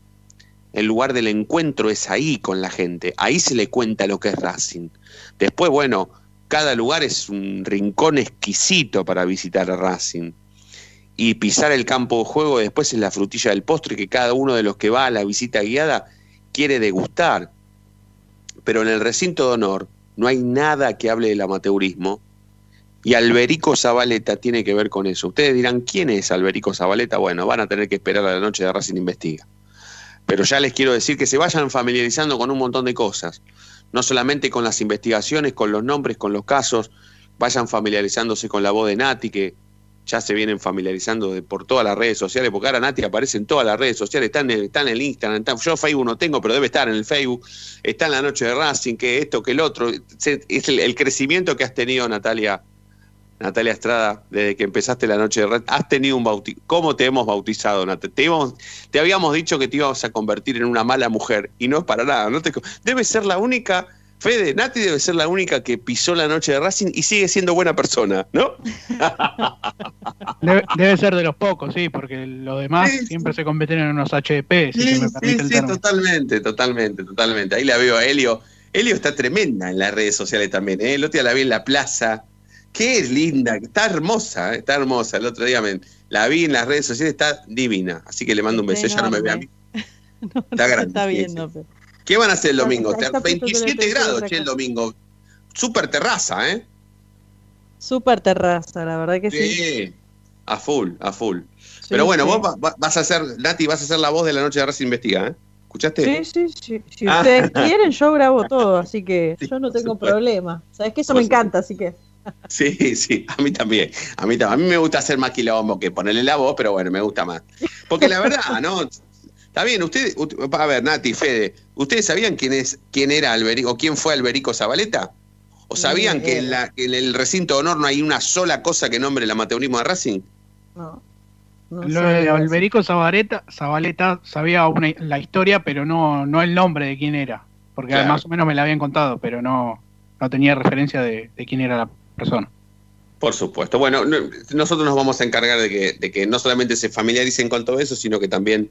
S5: el lugar del encuentro es ahí con la gente. Ahí se le cuenta lo que es Racing. Después, bueno, cada lugar es un rincón exquisito para visitar a Racing. Y pisar el campo de juego después es la frutilla del postre que cada uno de los que va a la visita guiada quiere degustar. Pero en el recinto de honor no hay nada que hable del amateurismo. Y Alberico Zabaleta tiene que ver con eso. Ustedes dirán, ¿quién es Alberico Zabaleta? Bueno, van a tener que esperar a la noche de Racing Investiga. Pero ya les quiero decir que se vayan familiarizando con un montón de cosas. No solamente con las investigaciones, con los nombres, con los casos. Vayan familiarizándose con la voz de Nati, que ya se vienen familiarizando de, por todas las redes sociales, porque ahora Nati aparece en todas las redes sociales, está en el, está en el Instagram, yo Facebook no tengo, pero debe estar en el Facebook, está en la noche de Racing, que esto, que el otro, es el, el crecimiento que has tenido, Natalia, Natalia Estrada, desde que empezaste la noche de Racing, has tenido un bautizo, ¿cómo te hemos bautizado, Natalia? Te, íbamos- te habíamos dicho que te ibas a convertir en una mala mujer, y no es para nada, no te, debe ser la única... Fede, Nati debe ser la única que pisó la noche de Racing y sigue siendo buena persona, ¿no?
S4: Debe, debe ser de los pocos, sí, porque los demás
S5: Sí,
S4: siempre se convierten en unos HDP, si
S5: Sí,
S4: se me
S5: sí,
S4: el
S5: sí, totalmente, totalmente, totalmente. Ahí la veo a Helio. Helio está tremenda en las redes sociales también, ¿eh? El otro día la vi en la plaza. Qué linda, está hermosa, ¿eh? está hermosa. El otro día me- la vi en las redes sociales, está divina. Así que le mando un beso, ya no me ve a mí. Está grande.
S21: No, pero-
S5: ¿Qué van a hacer el domingo?
S21: está- está a punto de
S5: 27
S21: pensar
S5: grados, che, el domingo. Super terraza, ¿eh?
S21: Súper terraza, la verdad que sí.
S5: Sí. A full, a full. Pero bueno,
S21: sí.
S5: vos va- va- vas a ser, Nati, vas a ser la voz de la noche de Racing Investiga, ¿eh? ¿Escuchaste?
S21: Sí, sí, sí. Si
S5: Ah.
S21: ustedes quieren, yo grabo todo, así que yo no tengo problema. Sabes que eso me encanta, así que.
S5: Sí, sí, a mí también. A mí, tam- a mí me gusta hacer más quilombo que ponerle la voz, pero bueno, me gusta más. Porque la verdad, ¿no? Está bien, ustedes, a ver, Nati, Fede, ¿ustedes sabían quién es, quién era Alberico, o quién fue Alberico Zabaleta? ¿O sabían que en, la- que en el recinto de honor no hay una sola cosa que nombre el amateurismo de Racing?
S21: No.
S4: Lo de Alberico Zabaleta, Zabaleta sabía una- la historia, pero no, no el nombre de quién era. Porque
S5: Claro.
S4: más o menos me la habían contado, pero no, no tenía referencia de, de quién era la
S5: Por supuesto. Bueno, no- nosotros nos vamos a encargar de que, de que no solamente se familiaricen con todo eso, sino que también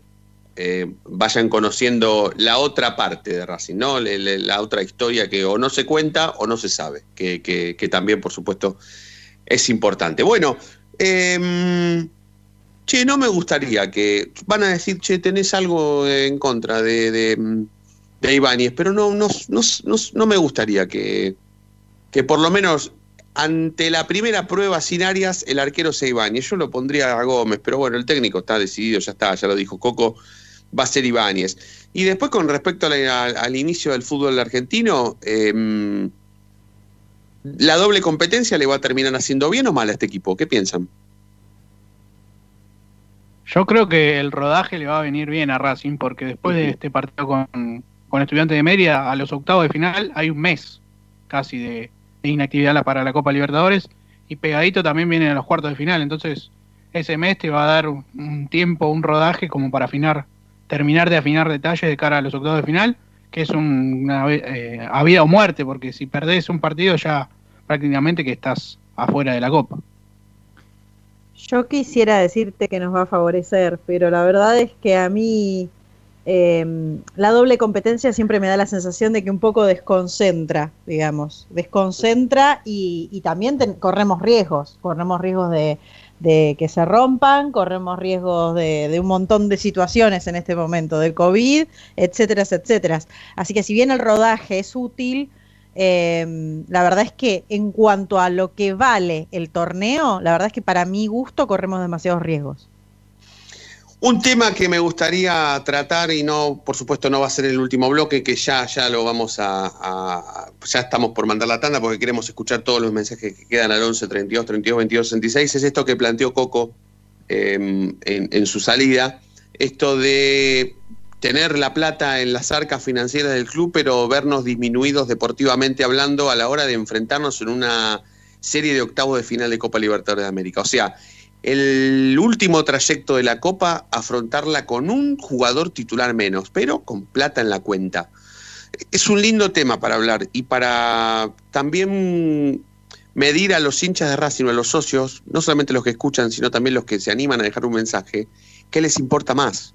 S5: eh, vayan conociendo la otra parte de Racing, ¿no? La otra historia que o no se cuenta o no se sabe, que, que- también, por supuesto, es importante. Bueno, em, che, no me gustaría que. Van a decir, che, tenés algo en contra de, de, de Ibáñez, pero no, no, no, no, no me gustaría que, que por lo menos ante la primera prueba sin Arias, el arquero sea Ibáñez. Yo lo pondría a Gómez, pero bueno, el técnico está decidido, ya está, ya lo dijo Coco, va a ser Ibáñez. Y después con respecto la- al, al inicio del fútbol argentino, em, ¿la doble competencia le va a terminar haciendo bien o mal a este equipo? ¿Qué piensan?
S4: Yo creo que el rodaje le va a venir bien a Racing, porque después de este partido con, con Estudiantes de Mérida, a los octavos de final hay un mes casi de inactividad para la Copa Libertadores, y pegadito también vienen a los cuartos de final. Entonces, ese mes te va a dar un, tiempo, un rodaje como para afinar, terminar de afinar detalles de cara a los octavos de final, que es un- una eh, a vida o muerte, porque si perdés un partido ya prácticamente que estás afuera de la Copa.
S21: Yo quisiera decirte que nos va a favorecer, pero la verdad es que a mí eh, la doble competencia siempre me da la sensación de que un poco desconcentra, digamos, desconcentra y, y también corremos riesgos, corremos riesgos de, que se rompan, corremos riesgos de, de un montón de situaciones en este momento, del COVID, etcétera, etcétera. Así que si bien el rodaje es útil, eh, la verdad es que en cuanto a lo que vale el torneo, la verdad es que para mi gusto corremos demasiados riesgos.
S5: Un tema que me gustaría tratar y no, por supuesto, no va a ser el último bloque, que ya, ya lo vamos a, ya estamos por mandar la tanda porque queremos escuchar todos los mensajes que quedan al 11 32 32 22 66. Es esto que planteó Coco eh, en, en su salida, esto de tener la plata en las arcas financieras del club, pero vernos disminuidos deportivamente hablando a la hora de enfrentarnos en una serie de octavos de final de Copa Libertadores de América. O sea, el último trayecto de la Copa, afrontarla con un jugador titular menos, pero con plata en la cuenta. Es un lindo tema para hablar y para también medir a los hinchas de Racing a los socios, no solamente los que escuchan, sino también los que se animan a dejar un mensaje, ¿qué les importa más?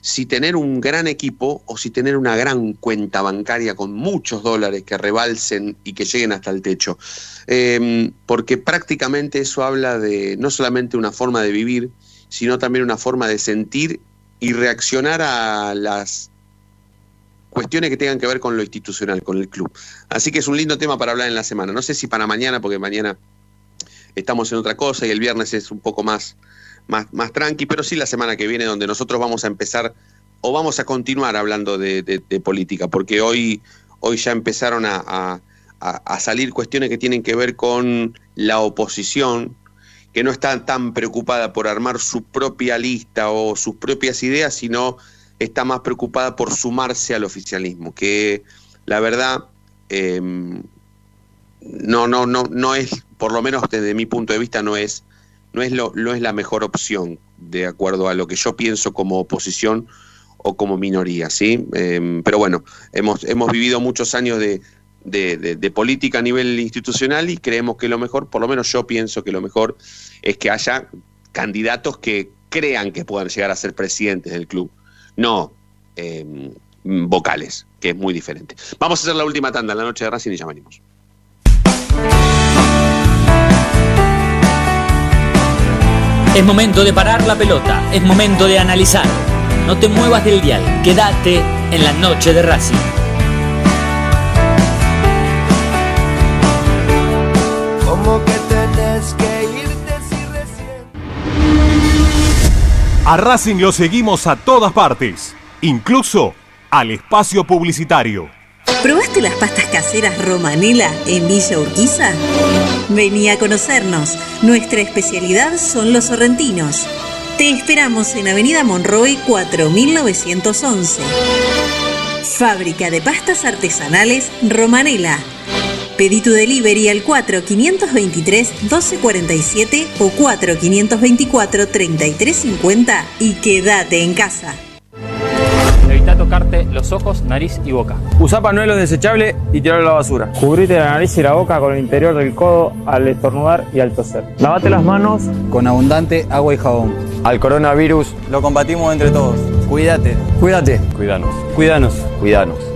S5: Si tener un gran equipo o si tener una gran cuenta bancaria con muchos dólares que rebalsen y que lleguen hasta el techo. Eh, porque prácticamente eso habla de no solamente una forma de vivir, sino también una forma de sentir y reaccionar a las cuestiones que tengan que ver con lo institucional, con el club. Así que es un lindo tema para hablar en la semana. No sé si para mañana, porque mañana estamos en otra cosa y el viernes es un poco más, más, más tranqui, pero sí la semana que viene donde nosotros vamos a empezar o vamos a continuar hablando de, política, porque hoy, hoy ya empezaron a, a- salir cuestiones que tienen que ver con la oposición, que no está tan preocupada por armar su propia lista o sus propias ideas, sino está más preocupada por sumarse al oficialismo, que la verdad eh, no, no, no, no es, por lo menos desde mi punto de vista, no es, no es, lo, no es la mejor opción, de acuerdo a lo que yo pienso como oposición o como minoría, ¿sí? Eh, pero bueno, hemos, hemos vivido muchos años de, de- política a nivel institucional y creemos que lo mejor, por lo menos yo pienso que lo mejor es que haya candidatos que crean que puedan llegar a ser presidentes del club, no eh, vocales, que es muy diferente. Vamos a hacer la última tanda en la noche de Racing y ya venimos.
S8: Es momento de parar la pelota, es momento de analizar. No te muevas del dial, quédate en la noche de Racing.
S19: Como que tenés que irte si recién.
S9: A Racing lo seguimos a todas partes, incluso al espacio publicitario.
S10: ¿Probaste las pastas caseras Romanela en Villa Urquiza? Vení a conocernos. Nuestra especialidad son los sorrentinos. Te esperamos en Avenida Monroy 4911. Fábrica de pastas artesanales Romanela. Pedí tu delivery al 4523-1247 o 4524-3350 y quédate en casa.
S22: Evita tocarte los ojos, nariz y boca.
S23: Usa panuelo desechable y tirarlo a la basura.
S13: Cubrite la nariz y la boca con el interior del codo al estornudar y al toser. Lavate las manos
S14: Con abundante agua y jabón.
S23: Al coronavirus,
S14: Lo combatimos entre todos. Cuídate.
S23: cuídate.
S14: Cuídanos.
S23: Cuídanos.
S14: Cuídanos.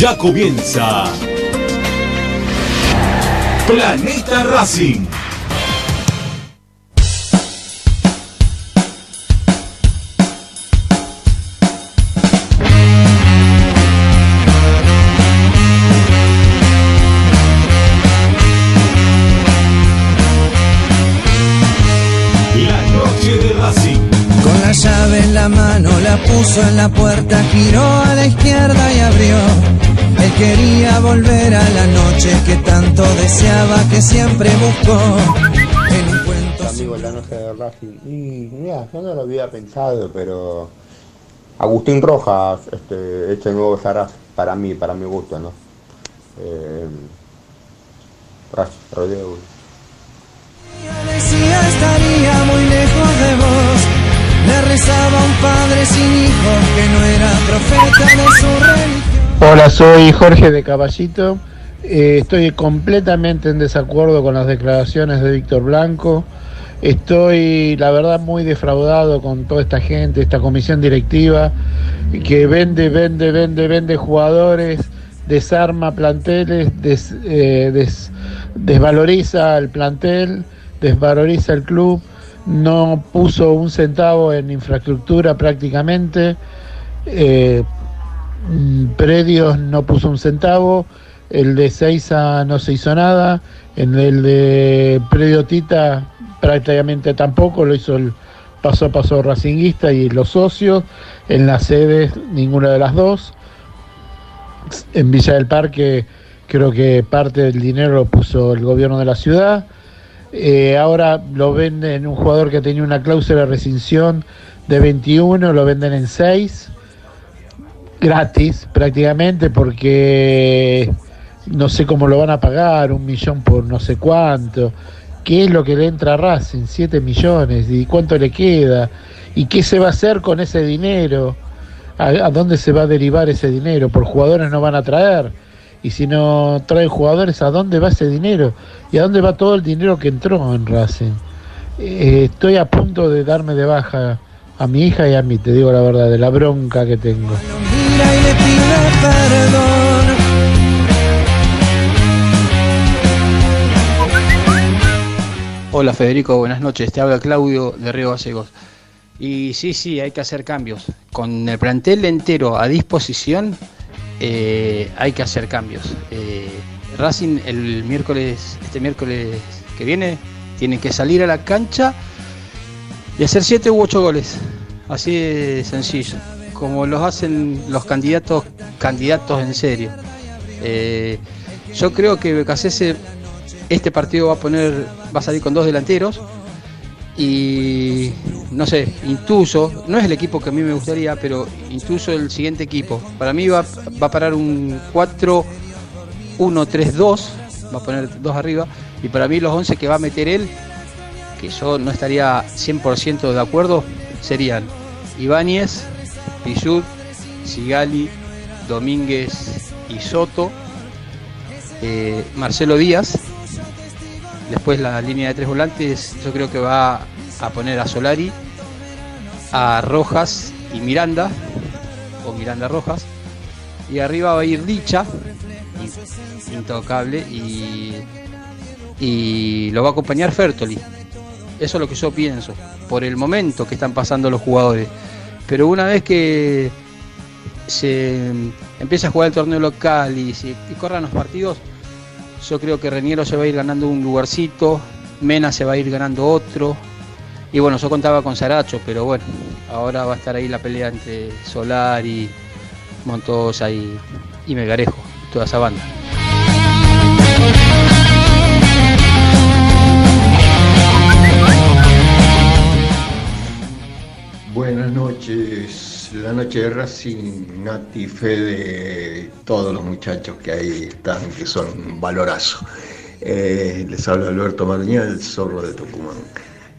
S2: Ya comienza Planeta Racing.
S19: Volver a la noche que tanto deseaba, que siempre buscó. En un cuento
S20: amigo la noche de Racing. Y mira, yo no lo había pensado, pero Agustín Rojas, este, este nuevo será para mí, para mi gusto, ¿no? Eh, Racing, Rodrigo.
S19: decía estaría muy lejos de vos. Le rezaba a un padre sin hijos que no era profeta de su religión.
S20: Hola, soy Jorge de Caballito. Eh, estoy completamente en desacuerdo con las declaraciones de Víctor Blanco. Estoy, la verdad, muy defraudado con toda esta gente, esta comisión directiva, que vende, vende, vende, vende jugadores, desarma planteles, des- eh, des- desvaloriza el plantel, desvaloriza el club, no puso un centavo en infraestructura prácticamente. Eh, Predios no puso un centavo, el de Seiza no se hizo nada, en el de Predio Tita prácticamente tampoco, lo hizo el paso a paso racinguista y los socios, en las sedes ninguna de las dos, en Villa del Parque creo que parte del dinero lo puso el gobierno de la ciudad, Eh, ahora lo venden un jugador que tenía una cláusula de rescisión de 21, lo venden en 6 gratis prácticamente porque no sé cómo lo van a pagar, un millón por no sé cuánto. ¿Qué es lo que le entra a Racing? 7 millones. ¿Y cuánto le queda? ¿Y qué se va a hacer con ese dinero? ¿A, a dónde se va a derivar ese dinero? Por jugadores no van a traer. Y si no traen jugadores, ¿a dónde va ese dinero? ¿Y a dónde va todo el dinero que entró en Racing? Eh, estoy a punto de darme de baja a mi hija y a mí, te digo la verdad, de la bronca que tengo.
S24: Hola Federico, buenas noches. Te habla Claudio de Río Gallegos. Y sí, sí, hay que hacer cambios. Con el plantel entero a disposición, eh, hay que hacer cambios. Eh, Racing el miércoles, este miércoles que viene, tiene que salir a la cancha y hacer 7 u 8 goles. Así de sencillo. Como los hacen los candidatos, candidatos en serio. Eh, yo creo que Becasese este partido va a poner, va a salir con dos delanteros y no sé, intuso, no es el equipo que a mí me gustaría, pero intuso el siguiente equipo. Para mí va, va a parar un 4-1-3-2, va a poner dos arriba, y para mí los 11 que va a meter él, que yo no estaría 100% de acuerdo, serían Ibáñez, Pichut, Sigali, Domínguez y Soto, eh, Marcelo Díaz. Después la línea de tres volantes, yo creo que va a poner a Solari, a Rojas y Miranda, o Miranda Rojas. Y arriba va a ir Dicha, intocable, y, y lo va a acompañar Fertoli. Eso es lo que yo pienso, por el momento que están pasando los jugadores. Pero una vez que se empieza a jugar el torneo local y, y corran los partidos, yo creo que Reniero se va a ir ganando un lugarcito, Mena se va a ir ganando otro. Y bueno, yo contaba con Saracho, pero bueno, ahora va a estar ahí la pelea entre Solari, Montoya y, y Melgarejo, toda esa banda.
S25: Buenas noches, la noche de Racing, Nati, Fede, todos los muchachos que ahí están, que son valorazo. Eh, les habla Alberto Marñal, el zorro de Tucumán.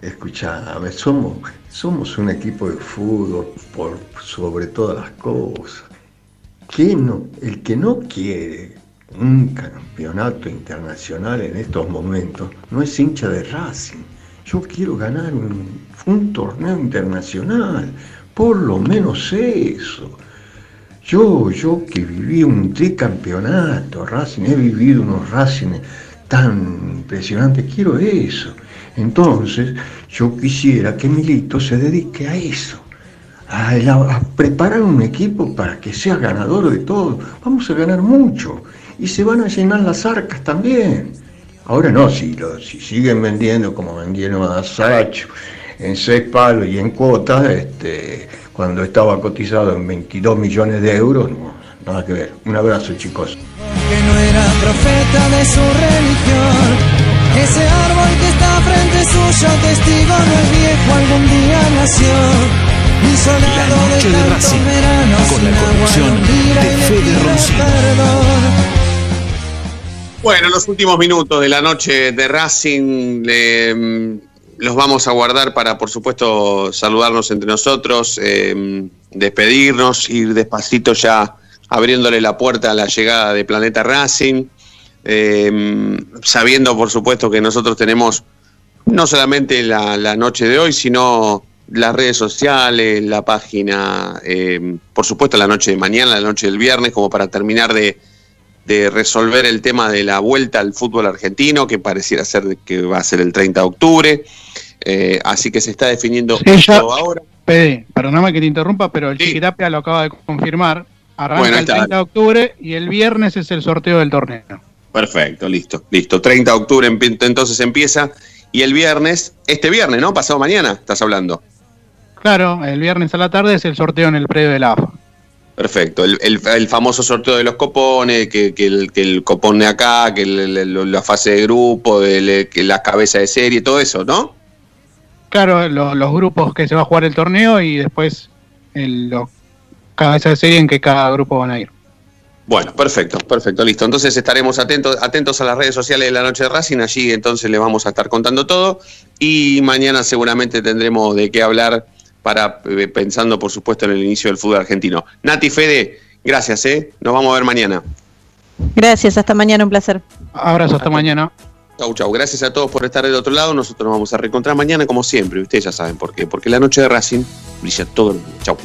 S25: Escuchame, somos, un equipo de fútbol por sobre todas las cosas. ¿Quién no, el que no quiere un campeonato internacional en estos momentos no es hincha de Racing. Yo quiero ganar un, torneo internacional, por lo menos eso. Yo, yo que viví un tricampeonato, Racing, he vivido unos Racing tan impresionantes, quiero eso. Entonces, yo quisiera que Milito se dedique a eso, a preparar un equipo para que sea ganador de todo. Vamos a ganar mucho y se van a llenar las arcas también. Ahora no, si, lo, si siguen vendiendo como vendieron a Sacho en seis palos y en cuotas, este, cuando estaba cotizado en 22 millones de euros, no, nada que ver. Un abrazo, chicos.
S19: que no era profeta de su religión. Ese árbol que está frente suyo, testigo no es viejo, algún día nació.
S2: La noche de Racing, con la conducción
S5: Bueno, los últimos minutos de la noche de Racing eh, los vamos a guardar para, por supuesto, saludarnos entre nosotros, eh, despedirnos, ir despacito ya abriéndole la puerta a la llegada de Planeta Racing, eh, sabiendo, por supuesto, que nosotros tenemos no solamente la, la, noche de hoy, sino las redes sociales, la página, eh, por supuesto, la noche de mañana, la noche del viernes, como para terminar de de resolver el tema de la vuelta al fútbol argentino, que pareciera ser que va a ser el 30 de octubre. Eh, así que se está definiendo
S4: sí, ya, ahora. Pede, perdóname que te interrumpa, pero el sí. Chiquitapia lo acaba de confirmar. Arranca bueno, el 30 de octubre y el viernes es el sorteo del torneo.
S5: Perfecto, listo, listo. 30 de octubre entonces empieza. Y el viernes, este viernes, ¿no? Pasado mañana, estás hablando.
S4: Claro, el viernes a la tarde es el sorteo en el predio de la AFA.
S5: Perfecto, el, el, el, famoso sorteo de los copones, que, que, el, que el copón de acá, que la fase de grupo, de, que la cabeza de serie, todo eso, ¿no?
S4: Claro, lo, los grupos que se va a jugar el torneo y después los cabeza de serie en que cada grupo van a ir.
S5: Bueno, perfecto, perfecto, listo. Entonces estaremos atentos, atentos a las redes sociales de la noche de Racing, allí entonces les vamos a estar contando todo y mañana seguramente tendremos de qué hablar para eh, pensando por supuesto en el inicio del fútbol argentino. Nati Fede, gracias, ¿eh? Nos vamos a ver mañana.
S21: Gracias, hasta mañana, un placer.
S4: Abrazo, hasta, hasta mañana.
S5: Chau, chau. Gracias a todos por estar del otro lado. Nosotros nos vamos a reencontrar mañana como siempre. Ustedes ya saben por qué. Porque la noche de Racing brilla todo el día. Chau.